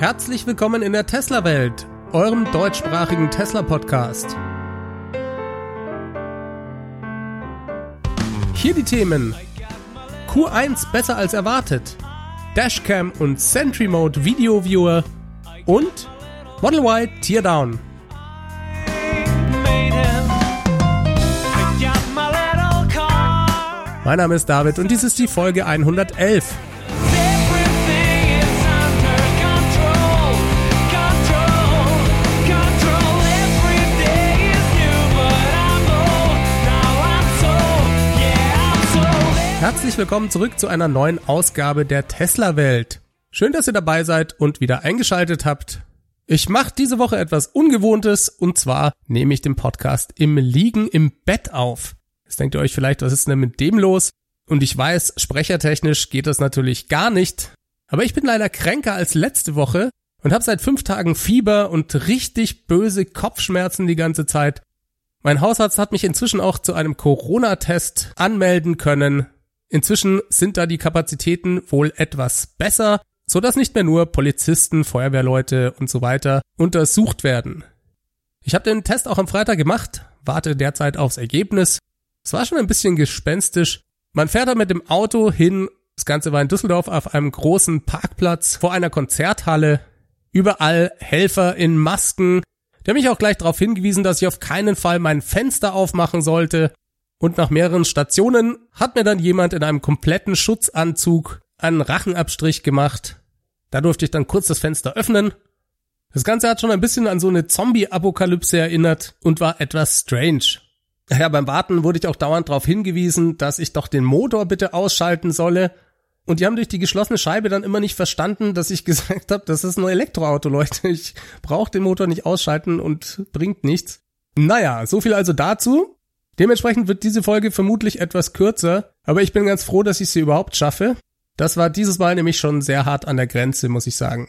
Herzlich willkommen in der Tesla-Welt, eurem deutschsprachigen Tesla-Podcast. Hier die Themen. Q1 besser als erwartet. Dashcam und Sentry Mode Video Viewer und Model Y Teardown. Mein Name ist David und dies ist die Folge 111. Herzlich willkommen zurück zu einer neuen Ausgabe der Tesla Welt. Schön, dass ihr dabei seid und wieder eingeschaltet habt. Ich mache diese Woche etwas Ungewohntes und zwar nehme ich den Podcast im Liegen im Bett auf. Jetzt denkt ihr euch vielleicht, was ist denn mit dem los? Und ich weiß, sprechertechnisch geht das natürlich gar nicht. Aber ich bin leider kränker als letzte Woche und habe seit fünf Tagen Fieber und richtig böse Kopfschmerzen die ganze Zeit. Mein Hausarzt hat mich inzwischen auch zu einem Corona-Test anmelden können. Inzwischen sind da die Kapazitäten wohl etwas besser, so dass nicht mehr nur Polizisten, Feuerwehrleute und so weiter untersucht werden. Ich habe den Test auch am Freitag gemacht, warte derzeit aufs Ergebnis. Es war schon ein bisschen gespenstisch. Man fährt da mit dem Auto hin, das Ganze war in Düsseldorf auf einem großen Parkplatz vor einer Konzerthalle. Überall Helfer in Masken. Haben mich auch gleich darauf hingewiesen, dass ich auf keinen Fall mein Fenster aufmachen sollte. Und nach mehreren Stationen hat mir dann jemand in einem kompletten Schutzanzug einen Rachenabstrich gemacht. Da durfte ich dann kurz das Fenster öffnen. Das Ganze hat schon ein bisschen an so eine Zombie-Apokalypse erinnert und war etwas strange. Ja, beim Warten wurde ich auch dauernd darauf hingewiesen, dass ich doch den Motor bitte ausschalten solle. Und die haben durch die geschlossene Scheibe dann immer nicht verstanden, dass ich gesagt habe, das ist ein Elektroauto, Leute. Ich brauche den Motor nicht ausschalten und bringt nichts. Naja, so viel also dazu. Dementsprechend wird diese Folge vermutlich etwas kürzer, aber ich bin ganz froh, dass ich sie überhaupt schaffe. Das war dieses Mal nämlich schon sehr hart an der Grenze, muss ich sagen.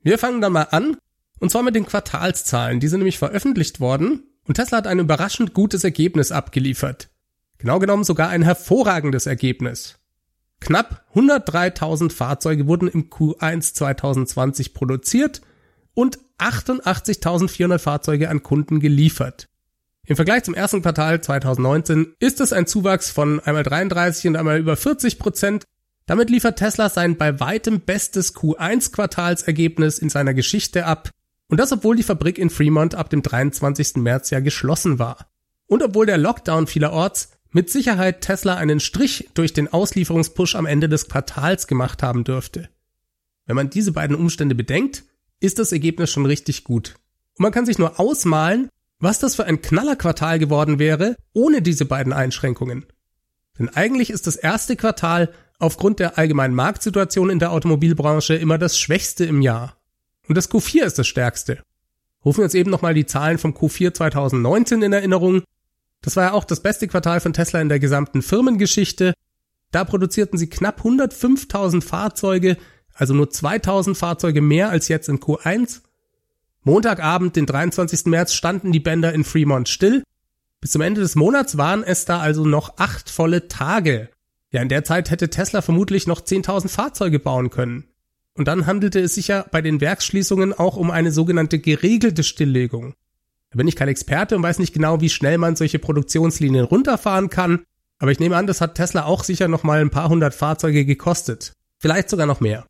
Wir fangen dann mal an, und zwar mit den Quartalszahlen. Die sind nämlich veröffentlicht worden und Tesla hat ein überraschend gutes Ergebnis abgeliefert. Genau genommen sogar ein hervorragendes Ergebnis. Knapp 103.000 Fahrzeuge wurden im Q1 2020 produziert und 88.400 Fahrzeuge an Kunden geliefert. Im Vergleich zum ersten Quartal 2019 ist es ein Zuwachs von einmal 33 und einmal über 40 Prozent. Damit liefert Tesla sein bei weitem bestes Q1-Quartalsergebnis in seiner Geschichte ab. Und das obwohl die Fabrik in Fremont ab dem 23. März ja geschlossen war. Und obwohl der Lockdown vielerorts mit Sicherheit Tesla einen Strich durch den Auslieferungspush am Ende des Quartals gemacht haben dürfte. Wenn man diese beiden Umstände bedenkt, ist das Ergebnis schon richtig gut. Und man kann sich nur ausmalen, was das für ein Knallerquartal geworden wäre, ohne diese beiden Einschränkungen. Denn eigentlich ist das erste Quartal aufgrund der allgemeinen Marktsituation in der Automobilbranche immer das schwächste im Jahr. Und das Q4 ist das stärkste. Rufen wir uns eben nochmal die Zahlen vom Q4 2019 in Erinnerung. Das war ja auch das beste Quartal von Tesla in der gesamten Firmengeschichte. Da produzierten sie knapp 105.000 Fahrzeuge, also nur 2.000 Fahrzeuge mehr als jetzt in Q1 Montagabend, den 23. März, standen die Bänder in Fremont still. Bis zum Ende des Monats waren es da also noch acht volle Tage. Ja, in der Zeit hätte Tesla vermutlich noch 10.000 Fahrzeuge bauen können. Und dann handelte es sich ja bei den Werksschließungen auch um eine sogenannte geregelte Stilllegung. Da bin ich kein Experte und weiß nicht genau, wie schnell man solche Produktionslinien runterfahren kann, aber ich nehme an, das hat Tesla auch sicher noch mal ein paar hundert Fahrzeuge gekostet. Vielleicht sogar noch mehr.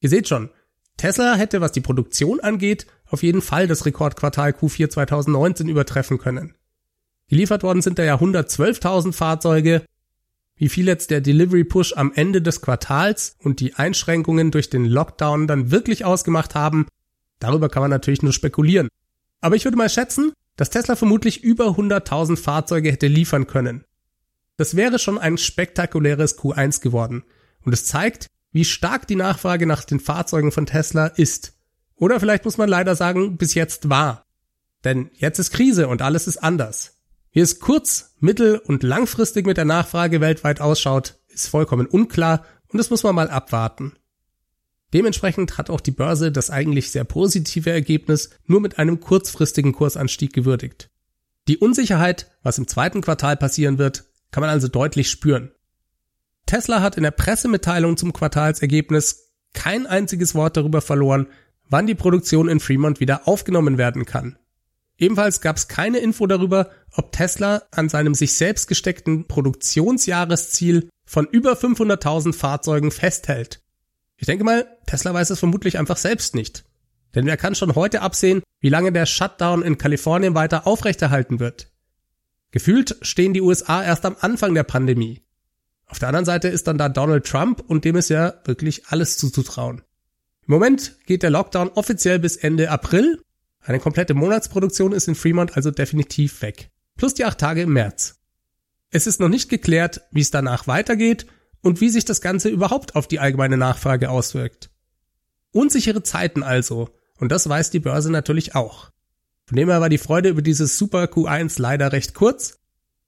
Ihr seht schon, Tesla hätte, was die Produktion angeht, auf jeden Fall das Rekordquartal Q4 2019 übertreffen können. Geliefert worden sind da ja 112.000 Fahrzeuge. Wie viel jetzt der Delivery Push am Ende des Quartals und die Einschränkungen durch den Lockdown dann wirklich ausgemacht haben, darüber kann man natürlich nur spekulieren. Aber ich würde mal schätzen, dass Tesla vermutlich über 100.000 Fahrzeuge hätte liefern können. Das wäre schon ein spektakuläres Q1 geworden. Und es zeigt, wie stark die Nachfrage nach den Fahrzeugen von Tesla ist. Oder vielleicht muss man leider sagen, bis jetzt war. Denn jetzt ist Krise und alles ist anders. Wie es kurz-, mittel- und langfristig mit der Nachfrage weltweit ausschaut, ist vollkommen unklar und das muss man mal abwarten. Dementsprechend hat auch die Börse das eigentlich sehr positive Ergebnis nur mit einem kurzfristigen Kursanstieg gewürdigt. Die Unsicherheit, was im zweiten Quartal passieren wird, kann man also deutlich spüren. Tesla hat in der Pressemitteilung zum Quartalsergebnis kein einziges Wort darüber verloren, wann die Produktion in Fremont wieder aufgenommen werden kann. Ebenfalls gab es keine Info darüber, ob Tesla an seinem sich selbst gesteckten Produktionsjahresziel von über 500.000 Fahrzeugen festhält. Ich denke mal, Tesla weiß es vermutlich einfach selbst nicht. Denn wer kann schon heute absehen, wie lange der Shutdown in Kalifornien weiter aufrechterhalten wird? Gefühlt stehen die USA erst am Anfang der Pandemie. Auf der anderen Seite ist dann da Donald Trump und dem ist ja wirklich alles zuzutrauen. Im Moment geht der Lockdown offiziell bis Ende April. Eine komplette Monatsproduktion ist in Fremont also definitiv weg. Plus die acht Tage im März. Es ist noch nicht geklärt, wie es danach weitergeht und wie sich das Ganze überhaupt auf die allgemeine Nachfrage auswirkt. Unsichere Zeiten also, und das weiß die Börse natürlich auch. Von dem her war die Freude über dieses Super Q1 leider recht kurz.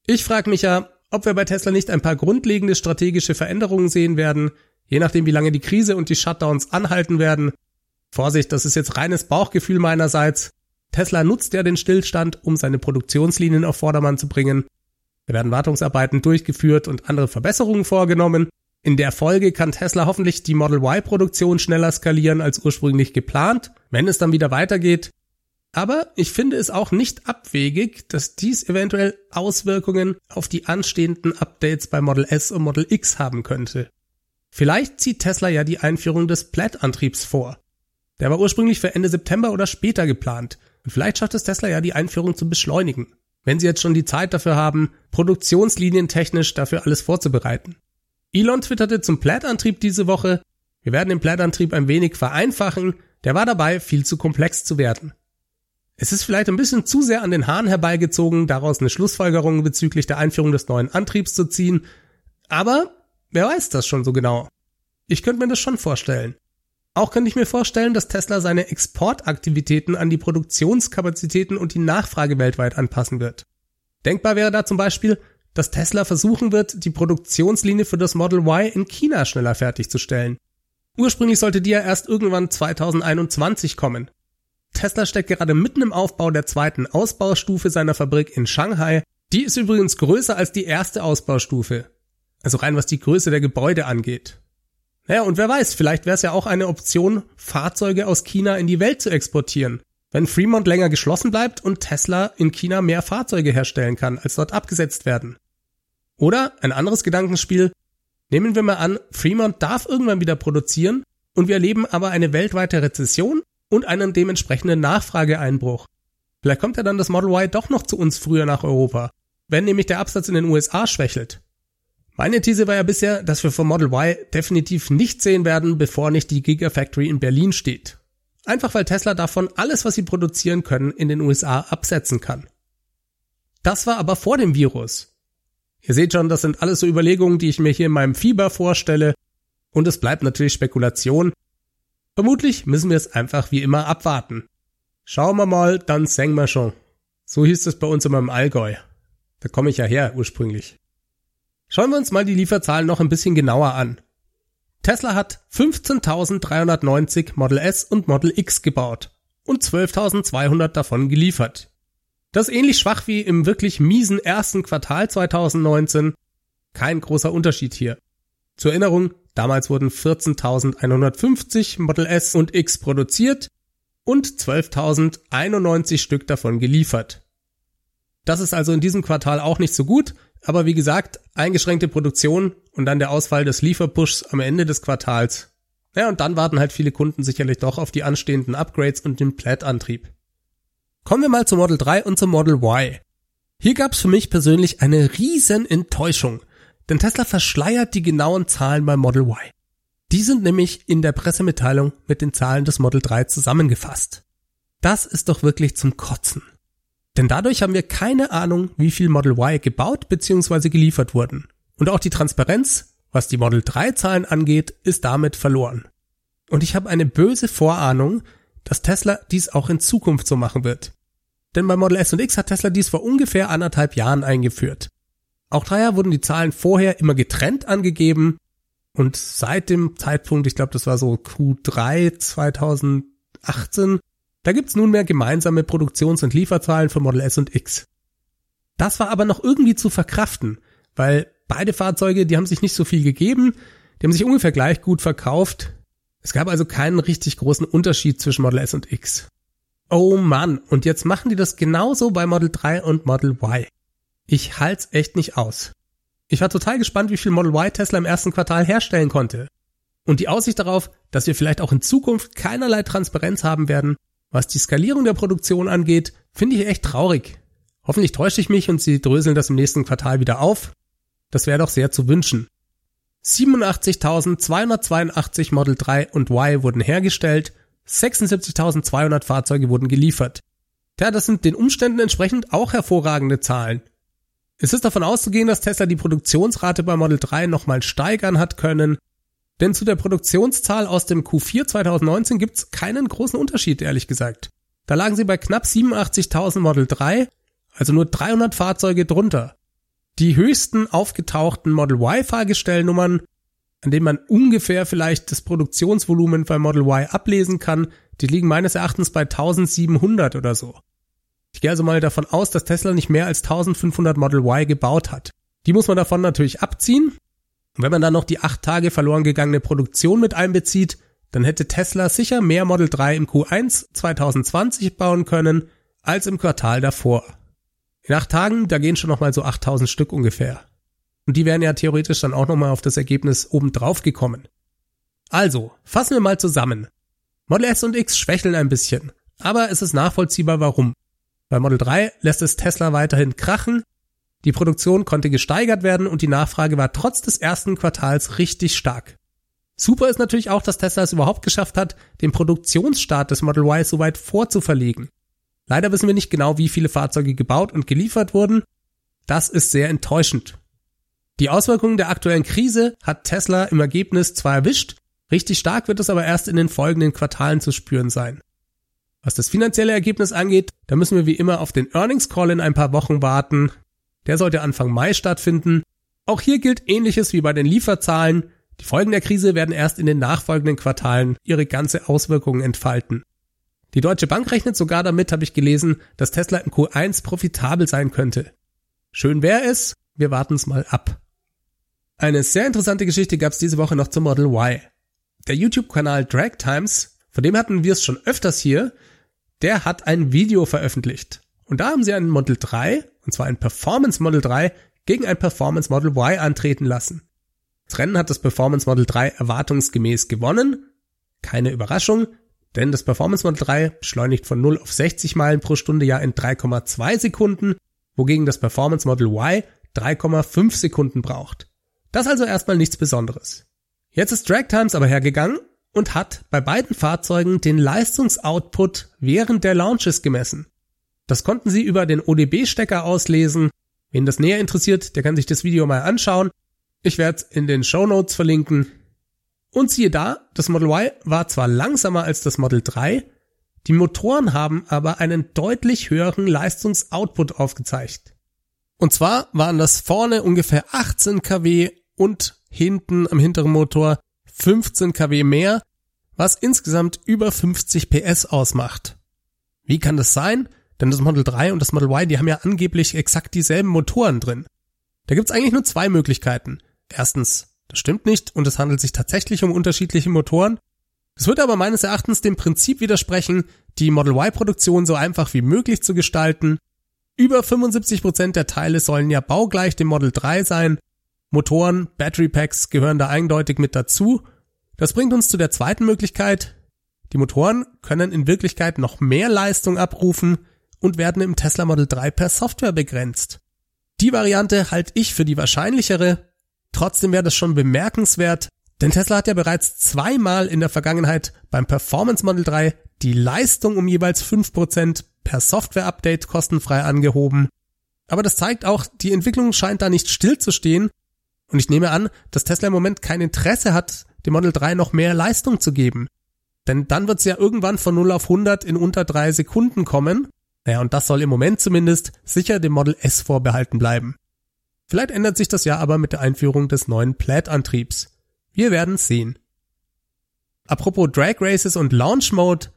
Ich frage mich ja, ob wir bei Tesla nicht ein paar grundlegende strategische Veränderungen sehen werden, je nachdem wie lange die Krise und die Shutdowns anhalten werden. Vorsicht, das ist jetzt reines Bauchgefühl meinerseits. Tesla nutzt ja den Stillstand, um seine Produktionslinien auf Vordermann zu bringen. Da werden Wartungsarbeiten durchgeführt und andere Verbesserungen vorgenommen. In der Folge kann Tesla hoffentlich die Model Y-Produktion schneller skalieren als ursprünglich geplant, wenn es dann wieder weitergeht. Aber ich finde es auch nicht abwegig, dass dies eventuell Auswirkungen auf die anstehenden Updates bei Model S und Model X haben könnte. Vielleicht zieht Tesla ja die Einführung des Plaid-Antriebs vor. Der war ursprünglich für Ende September oder später geplant. Und vielleicht schafft es Tesla ja die Einführung zu beschleunigen. Wenn sie jetzt schon die Zeit dafür haben, produktionslinientechnisch dafür alles vorzubereiten. Elon twitterte zum Plaid-Antrieb diese Woche, wir werden den Plaid-Antrieb ein wenig vereinfachen, der war dabei, viel zu komplex zu werden. Es ist vielleicht ein bisschen zu sehr an den Haaren herbeigezogen, daraus eine Schlussfolgerung bezüglich der Einführung des neuen Antriebs zu ziehen, aber wer weiß das schon so genau? Ich könnte mir das schon vorstellen. Auch könnte ich mir vorstellen, dass Tesla seine Exportaktivitäten an die Produktionskapazitäten und die Nachfrage weltweit anpassen wird. Denkbar wäre da zum Beispiel, dass Tesla versuchen wird, die Produktionslinie für das Model Y in China schneller fertigzustellen. Ursprünglich sollte die ja erst irgendwann 2021 kommen. Tesla steckt gerade mitten im Aufbau der zweiten Ausbaustufe seiner Fabrik in Shanghai. Die ist übrigens größer als die erste Ausbaustufe. Also rein was die Größe der Gebäude angeht. Naja, und wer weiß, vielleicht wäre es ja auch eine Option, Fahrzeuge aus China in die Welt zu exportieren. Wenn Fremont länger geschlossen bleibt und Tesla in China mehr Fahrzeuge herstellen kann, als dort abgesetzt werden. Oder ein anderes Gedankenspiel. Nehmen wir mal an, Fremont darf irgendwann wieder produzieren und wir erleben aber eine weltweite Rezession und einen dementsprechenden Nachfrageeinbruch. Vielleicht kommt ja dann das Model Y doch noch zu uns früher nach Europa, wenn nämlich der Absatz in den USA schwächelt. Meine These war ja bisher, dass wir vom Model Y definitiv nicht sehen werden, bevor nicht die Gigafactory in Berlin steht. Einfach weil Tesla davon alles, was sie produzieren können, in den USA absetzen kann. Das war aber vor dem Virus. Ihr seht schon, das sind alles so Überlegungen, die ich mir hier in meinem Fieber vorstelle. Und es bleibt natürlich Spekulation. Vermutlich müssen wir es einfach wie immer abwarten. Schauen wir mal, dann singen wir schon. So hieß es bei uns immer im Allgäu. Da komme ich ja her ursprünglich. Schauen wir uns mal die Lieferzahlen noch ein bisschen genauer an. Tesla hat 15.390 Model S und Model X gebaut und 12.200 davon geliefert. Das ist ähnlich schwach wie im wirklich miesen ersten Quartal 2019. Kein großer Unterschied hier. Zur Erinnerung, damals wurden 14.150 Model S und X produziert und 12.091 Stück davon geliefert. Das ist also in diesem Quartal auch nicht so gut, aber wie gesagt, eingeschränkte Produktion und dann der Ausfall des Lieferpushs am Ende des Quartals. Ja, und dann warten halt viele Kunden sicherlich doch auf die anstehenden Upgrades und den Plaid-Antrieb. Kommen wir mal zum Model 3 und zum Model Y. Hier gab es für mich persönlich eine riesen Enttäuschung, denn Tesla verschleiert die genauen Zahlen beim Model Y. Die sind nämlich in der Pressemitteilung mit den Zahlen des Model 3 zusammengefasst. Das ist doch wirklich zum Kotzen. Denn dadurch haben wir keine Ahnung, wie viel Model Y gebaut bzw. geliefert wurden. Und auch die Transparenz, was die Model 3 Zahlen angeht, ist damit verloren. Und ich habe eine böse Vorahnung, dass Tesla dies auch in Zukunft so machen wird. Denn bei Model S und X hat Tesla dies vor ungefähr anderthalb Jahren eingeführt. Auch daher wurden die Zahlen vorher immer getrennt angegeben und seit dem Zeitpunkt, ich glaube, das war so Q3 2018, da gibt's nunmehr gemeinsame Produktions- und Lieferzahlen für Model S und X. Das war aber noch irgendwie zu verkraften, weil beide Fahrzeuge, die haben sich nicht so viel gegeben, die haben sich ungefähr gleich gut verkauft. Es gab also keinen richtig großen Unterschied zwischen Model S und X. Oh Mann, und jetzt machen die das genauso bei Model 3 und Model Y. Ich halt's echt nicht aus. Ich war total gespannt, wie viel Model Y Tesla im ersten Quartal herstellen konnte. Und die Aussicht darauf, dass wir vielleicht auch in Zukunft keinerlei Transparenz haben werden, was die Skalierung der Produktion angeht, finde ich echt traurig. Hoffentlich täusche ich mich und sie dröseln das im nächsten Quartal wieder auf. Das wäre doch sehr zu wünschen. 87.282 Model 3 und Y wurden hergestellt, 76.200 Fahrzeuge wurden geliefert. Ja, das sind den Umständen entsprechend auch hervorragende Zahlen. Es ist davon auszugehen, dass Tesla die Produktionsrate bei Model 3 nochmal steigern hat können, denn zu der Produktionszahl aus dem Q4 2019 gibt's keinen großen Unterschied, ehrlich gesagt. Da lagen sie bei knapp 87.000 Model 3, also nur 300 Fahrzeuge drunter. Die höchsten aufgetauchten Model Y Fahrgestellnummern, an denen man ungefähr vielleicht das Produktionsvolumen bei Model Y ablesen kann, die liegen meines Erachtens bei 1700 oder so. Ich gehe also mal davon aus, dass Tesla nicht mehr als 1500 Model Y gebaut hat. Die muss man davon natürlich abziehen. Und wenn man dann noch die acht Tage verloren gegangene Produktion mit einbezieht, dann hätte Tesla sicher mehr Model 3 im Q1 2020 bauen können als im Quartal davor. In acht Tagen, da gehen schon nochmal so 8000 Stück ungefähr. Und die wären ja theoretisch dann auch nochmal auf das Ergebnis obendrauf gekommen. Also, fassen wir mal zusammen. Model S und X schwächeln ein bisschen, aber es ist nachvollziehbar warum. Bei Model 3 lässt es Tesla weiterhin krachen, die Produktion konnte gesteigert werden und die Nachfrage war trotz des ersten Quartals richtig stark. Super ist natürlich auch, dass Tesla es überhaupt geschafft hat, den Produktionsstart des Model Y so weit vorzuverlegen. Leider wissen wir nicht genau, wie viele Fahrzeuge gebaut und geliefert wurden. Das ist sehr enttäuschend. Die Auswirkungen der aktuellen Krise hat Tesla im Ergebnis zwar erwischt, richtig stark wird es aber erst in den folgenden Quartalen zu spüren sein. Was das finanzielle Ergebnis angeht, da müssen wir wie immer auf den Earnings Call in ein paar Wochen warten. Der sollte Anfang Mai stattfinden. Auch hier gilt ähnliches wie bei den Lieferzahlen. Die Folgen der Krise werden erst in den nachfolgenden Quartalen ihre ganze Auswirkungen entfalten. Die Deutsche Bank rechnet sogar damit, habe ich gelesen, dass Tesla im Q1 profitabel sein könnte. Schön wäre es, wir warten es mal ab. Eine sehr interessante Geschichte gab es diese Woche noch zum Model Y. Der YouTube-Kanal Drag Times, von dem hatten wir es schon öfters hier, der hat ein Video veröffentlicht. Und da haben sie einen Model 3, und zwar ein Performance Model 3, gegen ein Performance Model Y antreten lassen. Das Rennen hat das Performance Model 3 erwartungsgemäß gewonnen. Keine Überraschung, denn das Performance Model 3 beschleunigt von 0 auf 60 Meilen pro Stunde ja in 3,2 Sekunden, wogegen das Performance Model Y 3,5 Sekunden braucht. Das also erstmal nichts Besonderes. Jetzt ist Drag Times aber hergegangen und hat bei beiden Fahrzeugen den Leistungsoutput während der Launches gemessen. Das konnten Sie über den ODB-Stecker auslesen. Wen das näher interessiert, der kann sich das Video mal anschauen. Ich werde es in den Show Notes verlinken. Und siehe da, das Model Y war zwar langsamer als das Model 3, die Motoren haben aber einen deutlich höheren Leistungsoutput aufgezeigt. Und zwar waren das vorne ungefähr 18 kW und hinten am hinteren Motor 15 kW mehr, was insgesamt über 50 PS ausmacht. Wie kann das sein? Denn das Model 3 und das Model Y, die haben ja angeblich exakt dieselben Motoren drin. Da gibt's eigentlich nur zwei Möglichkeiten. Erstens, das stimmt nicht und es handelt sich tatsächlich um unterschiedliche Motoren. Es wird aber meines Erachtens dem Prinzip widersprechen, die Model Y-Produktion so einfach wie möglich zu gestalten. Über 75 Prozent der Teile sollen ja baugleich dem Model 3 sein Motoren, Battery Packs gehören da eindeutig mit dazu. Das bringt uns zu der zweiten Möglichkeit. Die Motoren können in Wirklichkeit noch mehr Leistung abrufen und werden im Tesla Model 3 per Software begrenzt. Die Variante halte ich für die wahrscheinlichere. Trotzdem wäre das schon bemerkenswert, denn Tesla hat ja bereits zweimal in der Vergangenheit beim Performance Model 3 die Leistung um jeweils 5% per Software-Update kostenfrei angehoben. Aber das zeigt auch, die Entwicklung scheint da nicht stillzustehen und ich nehme an, dass Tesla im Moment kein Interesse hat, dem Model 3 noch mehr Leistung zu geben. Denn dann wird es ja irgendwann von 0 auf 100 in unter drei Sekunden kommen. Naja, und das soll im Moment zumindest sicher dem Model S vorbehalten bleiben. Vielleicht ändert sich das ja aber mit der Einführung des neuen Plaid-Antriebs. Wir werden sehen. Apropos Drag Races und Launch Mode.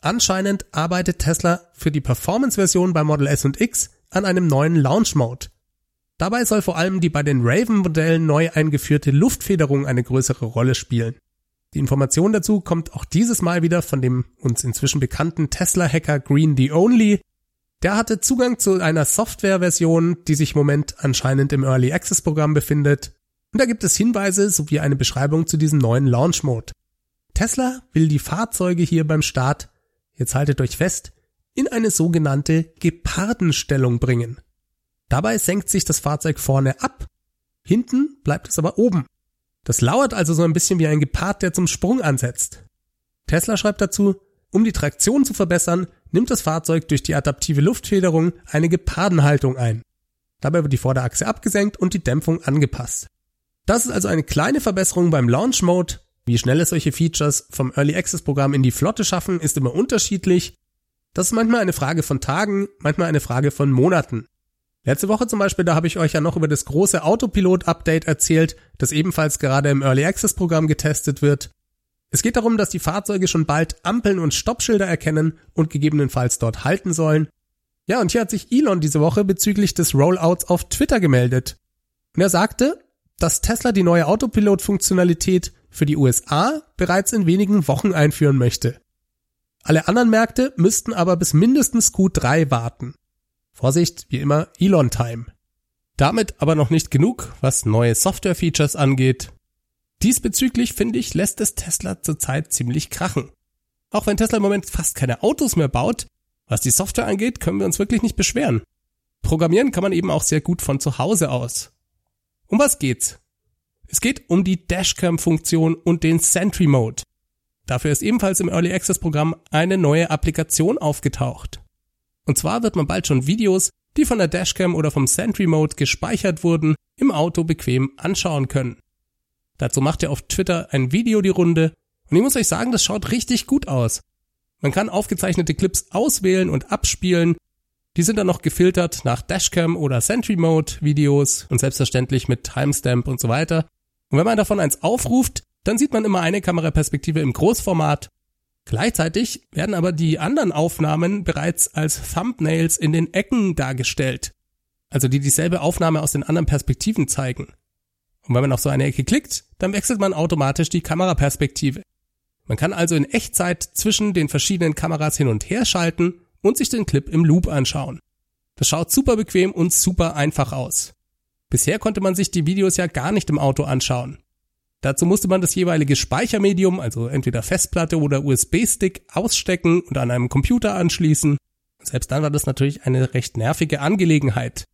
Anscheinend arbeitet Tesla für die Performance-Version bei Model S und X an einem neuen Launch Mode. Dabei soll vor allem die bei den Raven-Modellen neu eingeführte Luftfederung eine größere Rolle spielen. Die Information dazu kommt auch dieses Mal wieder von dem uns inzwischen bekannten Tesla-Hacker Green the Only. Der hatte Zugang zu einer Software-Version, die sich im Moment anscheinend im Early Access Programm befindet. Und da gibt es Hinweise sowie eine Beschreibung zu diesem neuen Launch Mode. Tesla will die Fahrzeuge hier beim Start, jetzt haltet euch fest, in eine sogenannte Gepardenstellung bringen. Dabei senkt sich das Fahrzeug vorne ab, hinten bleibt es aber oben. Das lauert also so ein bisschen wie ein Gepard, der zum Sprung ansetzt. Tesla schreibt dazu, um die Traktion zu verbessern, nimmt das Fahrzeug durch die adaptive Luftfederung eine Gepardenhaltung ein. Dabei wird die Vorderachse abgesenkt und die Dämpfung angepasst. Das ist also eine kleine Verbesserung beim Launch Mode. Wie schnell es solche Features vom Early Access Programm in die Flotte schaffen, ist immer unterschiedlich. Das ist manchmal eine Frage von Tagen, manchmal eine Frage von Monaten. Letzte Woche zum Beispiel, da habe ich euch ja noch über das große Autopilot-Update erzählt, das ebenfalls gerade im Early Access Programm getestet wird. Es geht darum, dass die Fahrzeuge schon bald Ampeln und Stoppschilder erkennen und gegebenenfalls dort halten sollen. Ja, und hier hat sich Elon diese Woche bezüglich des Rollouts auf Twitter gemeldet. Und er sagte, dass Tesla die neue Autopilot-Funktionalität für die USA bereits in wenigen Wochen einführen möchte. Alle anderen Märkte müssten aber bis mindestens Q3 warten. Vorsicht, wie immer, Elon-Time. Damit aber noch nicht genug, was neue Software-Features angeht. Diesbezüglich finde ich, lässt es Tesla zurzeit ziemlich krachen. Auch wenn Tesla im Moment fast keine Autos mehr baut, was die Software angeht, können wir uns wirklich nicht beschweren. Programmieren kann man eben auch sehr gut von zu Hause aus. Um was geht's? Es geht um die Dashcam-Funktion und den Sentry Mode. Dafür ist ebenfalls im Early Access Programm eine neue Applikation aufgetaucht. Und zwar wird man bald schon Videos, die von der Dashcam oder vom Sentry Mode gespeichert wurden, im Auto bequem anschauen können. Dazu macht ihr auf Twitter ein Video die Runde und ich muss euch sagen, das schaut richtig gut aus. Man kann aufgezeichnete Clips auswählen und abspielen. Die sind dann noch gefiltert nach Dashcam oder Sentry Mode Videos und selbstverständlich mit Timestamp und so weiter. Und wenn man davon eins aufruft, dann sieht man immer eine Kameraperspektive im Großformat Gleichzeitig werden aber die anderen Aufnahmen bereits als Thumbnails in den Ecken dargestellt. Also die dieselbe Aufnahme aus den anderen Perspektiven zeigen. Und wenn man auf so eine Ecke klickt, dann wechselt man automatisch die Kameraperspektive. Man kann also in Echtzeit zwischen den verschiedenen Kameras hin und her schalten und sich den Clip im Loop anschauen. Das schaut super bequem und super einfach aus. Bisher konnte man sich die Videos ja gar nicht im Auto anschauen. Dazu musste man das jeweilige Speichermedium, also entweder Festplatte oder USB-Stick, ausstecken und an einem Computer anschließen. Selbst dann war das natürlich eine recht nervige Angelegenheit.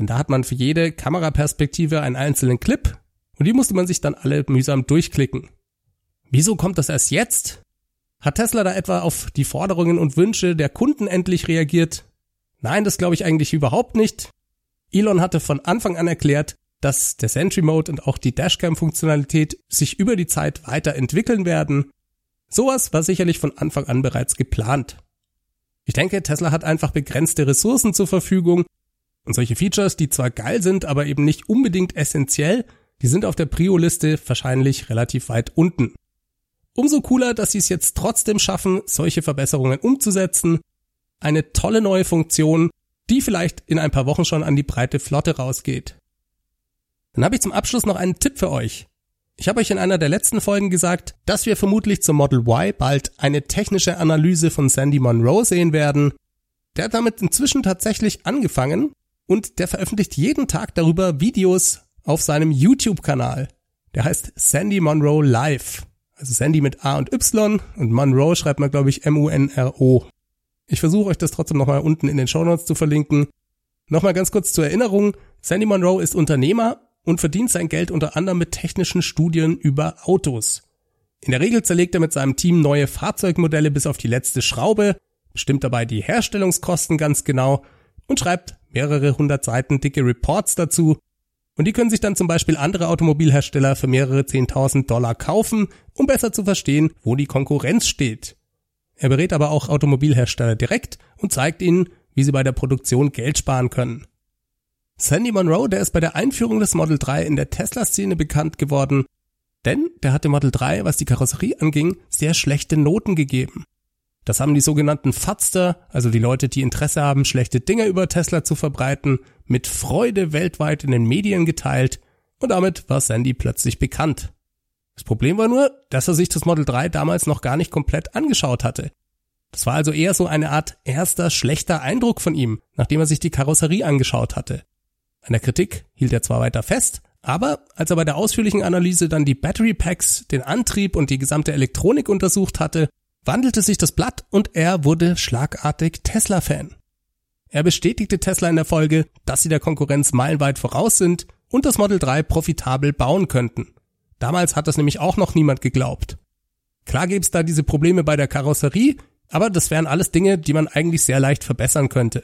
Denn da hat man für jede Kameraperspektive einen einzelnen Clip und die musste man sich dann alle mühsam durchklicken. Wieso kommt das erst jetzt? Hat Tesla da etwa auf die Forderungen und Wünsche der Kunden endlich reagiert? Nein, das glaube ich eigentlich überhaupt nicht. Elon hatte von Anfang an erklärt, dass der Sentry Mode und auch die Dashcam-Funktionalität sich über die Zeit weiterentwickeln werden. Sowas war sicherlich von Anfang an bereits geplant. Ich denke, Tesla hat einfach begrenzte Ressourcen zur Verfügung und solche Features, die zwar geil sind, aber eben nicht unbedingt essentiell, die sind auf der Prio-Liste wahrscheinlich relativ weit unten. Umso cooler, dass sie es jetzt trotzdem schaffen, solche Verbesserungen umzusetzen. Eine tolle neue Funktion, die vielleicht in ein paar Wochen schon an die breite Flotte rausgeht. Dann habe ich zum Abschluss noch einen Tipp für euch. Ich habe euch in einer der letzten Folgen gesagt, dass wir vermutlich zum Model Y bald eine technische Analyse von Sandy Monroe sehen werden. Der hat damit inzwischen tatsächlich angefangen und der veröffentlicht jeden Tag darüber Videos auf seinem YouTube-Kanal. Der heißt Sandy Monroe Live. Also Sandy mit A und Y und Monroe schreibt man, glaube ich, M-U-N-R-O. Ich versuche euch das trotzdem nochmal unten in den Show Notes zu verlinken. Nochmal ganz kurz zur Erinnerung. Sandy Monroe ist Unternehmer und verdient sein Geld unter anderem mit technischen Studien über Autos. In der Regel zerlegt er mit seinem Team neue Fahrzeugmodelle bis auf die letzte Schraube, bestimmt dabei die Herstellungskosten ganz genau und schreibt mehrere hundert Seiten dicke Reports dazu. Und die können sich dann zum Beispiel andere Automobilhersteller für mehrere zehntausend Dollar kaufen, um besser zu verstehen, wo die Konkurrenz steht. Er berät aber auch Automobilhersteller direkt und zeigt ihnen, wie sie bei der Produktion Geld sparen können. Sandy Monroe, der ist bei der Einführung des Model 3 in der Tesla-Szene bekannt geworden, denn der hat dem Model 3, was die Karosserie anging, sehr schlechte Noten gegeben. Das haben die sogenannten Fatster, also die Leute, die Interesse haben, schlechte Dinge über Tesla zu verbreiten, mit Freude weltweit in den Medien geteilt und damit war Sandy plötzlich bekannt. Das Problem war nur, dass er sich das Model 3 damals noch gar nicht komplett angeschaut hatte. Das war also eher so eine Art erster schlechter Eindruck von ihm, nachdem er sich die Karosserie angeschaut hatte. An der Kritik hielt er zwar weiter fest, aber als er bei der ausführlichen Analyse dann die Battery Packs, den Antrieb und die gesamte Elektronik untersucht hatte, wandelte sich das Blatt und er wurde schlagartig Tesla-Fan. Er bestätigte Tesla in der Folge, dass sie der Konkurrenz meilenweit voraus sind und das Model 3 profitabel bauen könnten. Damals hat das nämlich auch noch niemand geglaubt. Klar gäbe es da diese Probleme bei der Karosserie, aber das wären alles Dinge, die man eigentlich sehr leicht verbessern könnte.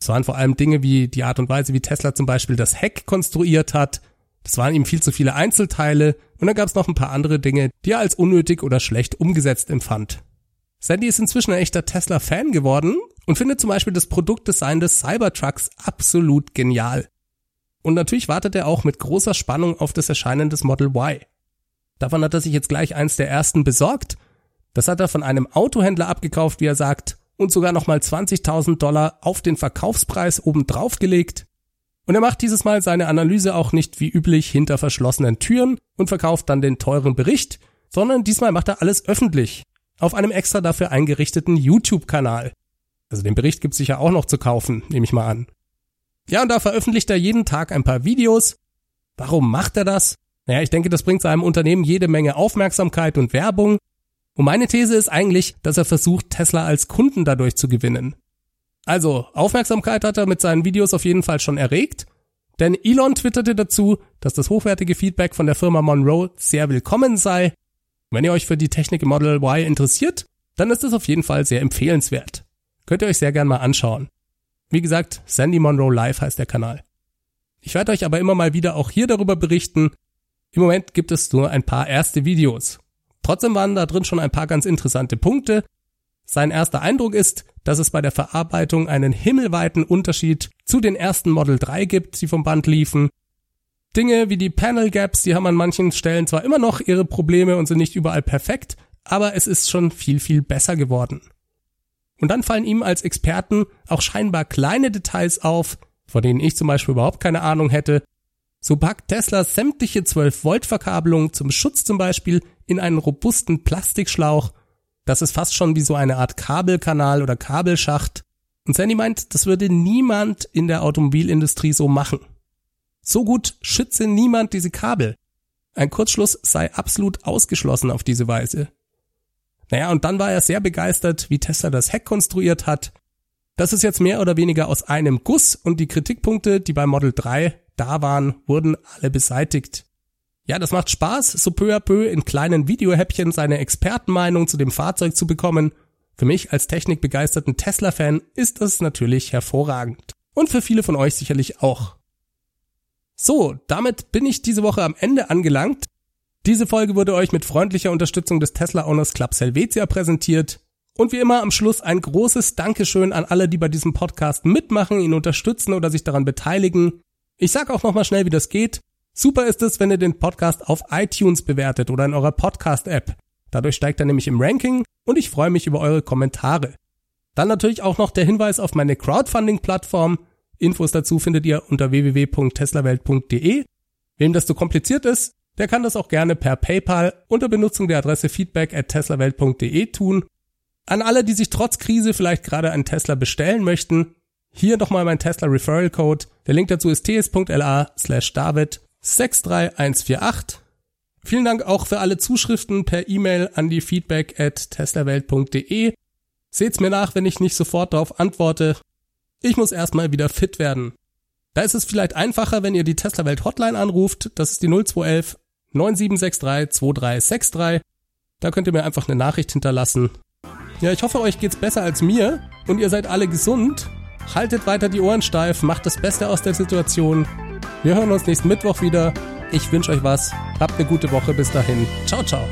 Es waren vor allem Dinge wie die Art und Weise, wie Tesla zum Beispiel das Heck konstruiert hat. Das waren ihm viel zu viele Einzelteile und dann gab es noch ein paar andere Dinge, die er als unnötig oder schlecht umgesetzt empfand. Sandy ist inzwischen ein echter Tesla-Fan geworden und findet zum Beispiel das Produktdesign des Cybertrucks absolut genial. Und natürlich wartet er auch mit großer Spannung auf das Erscheinen des Model Y. Davon hat er sich jetzt gleich eins der ersten besorgt. Das hat er von einem Autohändler abgekauft, wie er sagt, und sogar nochmal 20.000 Dollar auf den Verkaufspreis oben drauf gelegt. Und er macht dieses Mal seine Analyse auch nicht wie üblich hinter verschlossenen Türen und verkauft dann den teuren Bericht, sondern diesmal macht er alles öffentlich auf einem extra dafür eingerichteten YouTube-Kanal. Also den Bericht gibt's sicher auch noch zu kaufen, nehme ich mal an. Ja, und da veröffentlicht er jeden Tag ein paar Videos. Warum macht er das? Naja, ich denke, das bringt seinem Unternehmen jede Menge Aufmerksamkeit und Werbung. Und meine These ist eigentlich, dass er versucht, Tesla als Kunden dadurch zu gewinnen. Also, Aufmerksamkeit hat er mit seinen Videos auf jeden Fall schon erregt, denn Elon twitterte dazu, dass das hochwertige Feedback von der Firma Monroe sehr willkommen sei wenn ihr euch für die Technik Model Y interessiert, dann ist es auf jeden Fall sehr empfehlenswert. Könnt ihr euch sehr gern mal anschauen. Wie gesagt, Sandy Monroe Live heißt der Kanal. Ich werde euch aber immer mal wieder auch hier darüber berichten. Im Moment gibt es nur ein paar erste Videos. Trotzdem waren da drin schon ein paar ganz interessante Punkte. Sein erster Eindruck ist, dass es bei der Verarbeitung einen himmelweiten Unterschied zu den ersten Model 3 gibt, die vom Band liefen. Dinge wie die Panel Gaps, die haben an manchen Stellen zwar immer noch ihre Probleme und sind nicht überall perfekt, aber es ist schon viel, viel besser geworden. Und dann fallen ihm als Experten auch scheinbar kleine Details auf, von denen ich zum Beispiel überhaupt keine Ahnung hätte. So packt Tesla sämtliche 12-Volt-Verkabelungen zum Schutz zum Beispiel in einen robusten Plastikschlauch. Das ist fast schon wie so eine Art Kabelkanal oder Kabelschacht. Und Sandy meint, das würde niemand in der Automobilindustrie so machen. So gut schütze niemand diese Kabel. Ein Kurzschluss sei absolut ausgeschlossen auf diese Weise. Naja, und dann war er sehr begeistert, wie Tesla das Heck konstruiert hat. Das ist jetzt mehr oder weniger aus einem Guss und die Kritikpunkte, die bei Model 3 da waren, wurden alle beseitigt. Ja, das macht Spaß, so peu à peu in kleinen Videohäppchen seine Expertenmeinung zu dem Fahrzeug zu bekommen. Für mich als technikbegeisterten Tesla-Fan ist das natürlich hervorragend. Und für viele von euch sicherlich auch. So, damit bin ich diese Woche am Ende angelangt. Diese Folge wurde euch mit freundlicher Unterstützung des Tesla Owners Club Helvetia präsentiert. Und wie immer am Schluss ein großes Dankeschön an alle, die bei diesem Podcast mitmachen, ihn unterstützen oder sich daran beteiligen. Ich sag auch nochmal schnell, wie das geht. Super ist es, wenn ihr den Podcast auf iTunes bewertet oder in eurer Podcast-App. Dadurch steigt er nämlich im Ranking und ich freue mich über eure Kommentare. Dann natürlich auch noch der Hinweis auf meine Crowdfunding-Plattform. Infos dazu findet ihr unter www.teslawelt.de. Wem das zu kompliziert ist, der kann das auch gerne per PayPal unter Benutzung der Adresse feedback at teslawelt.de tun. An alle, die sich trotz Krise vielleicht gerade einen Tesla bestellen möchten, hier nochmal mein Tesla Referral Code. Der Link dazu ist ts.la slash david 63148. Vielen Dank auch für alle Zuschriften per E-Mail an die feedback at teslawelt.de. Seht's mir nach, wenn ich nicht sofort darauf antworte. Ich muss erstmal wieder fit werden. Da ist es vielleicht einfacher, wenn ihr die Tesla Welt Hotline anruft. Das ist die 0211 9763 2363. Da könnt ihr mir einfach eine Nachricht hinterlassen. Ja, ich hoffe, euch geht's besser als mir und ihr seid alle gesund. Haltet weiter die Ohren steif, macht das Beste aus der Situation. Wir hören uns nächsten Mittwoch wieder. Ich wünsche euch was. Habt eine gute Woche bis dahin. Ciao, ciao.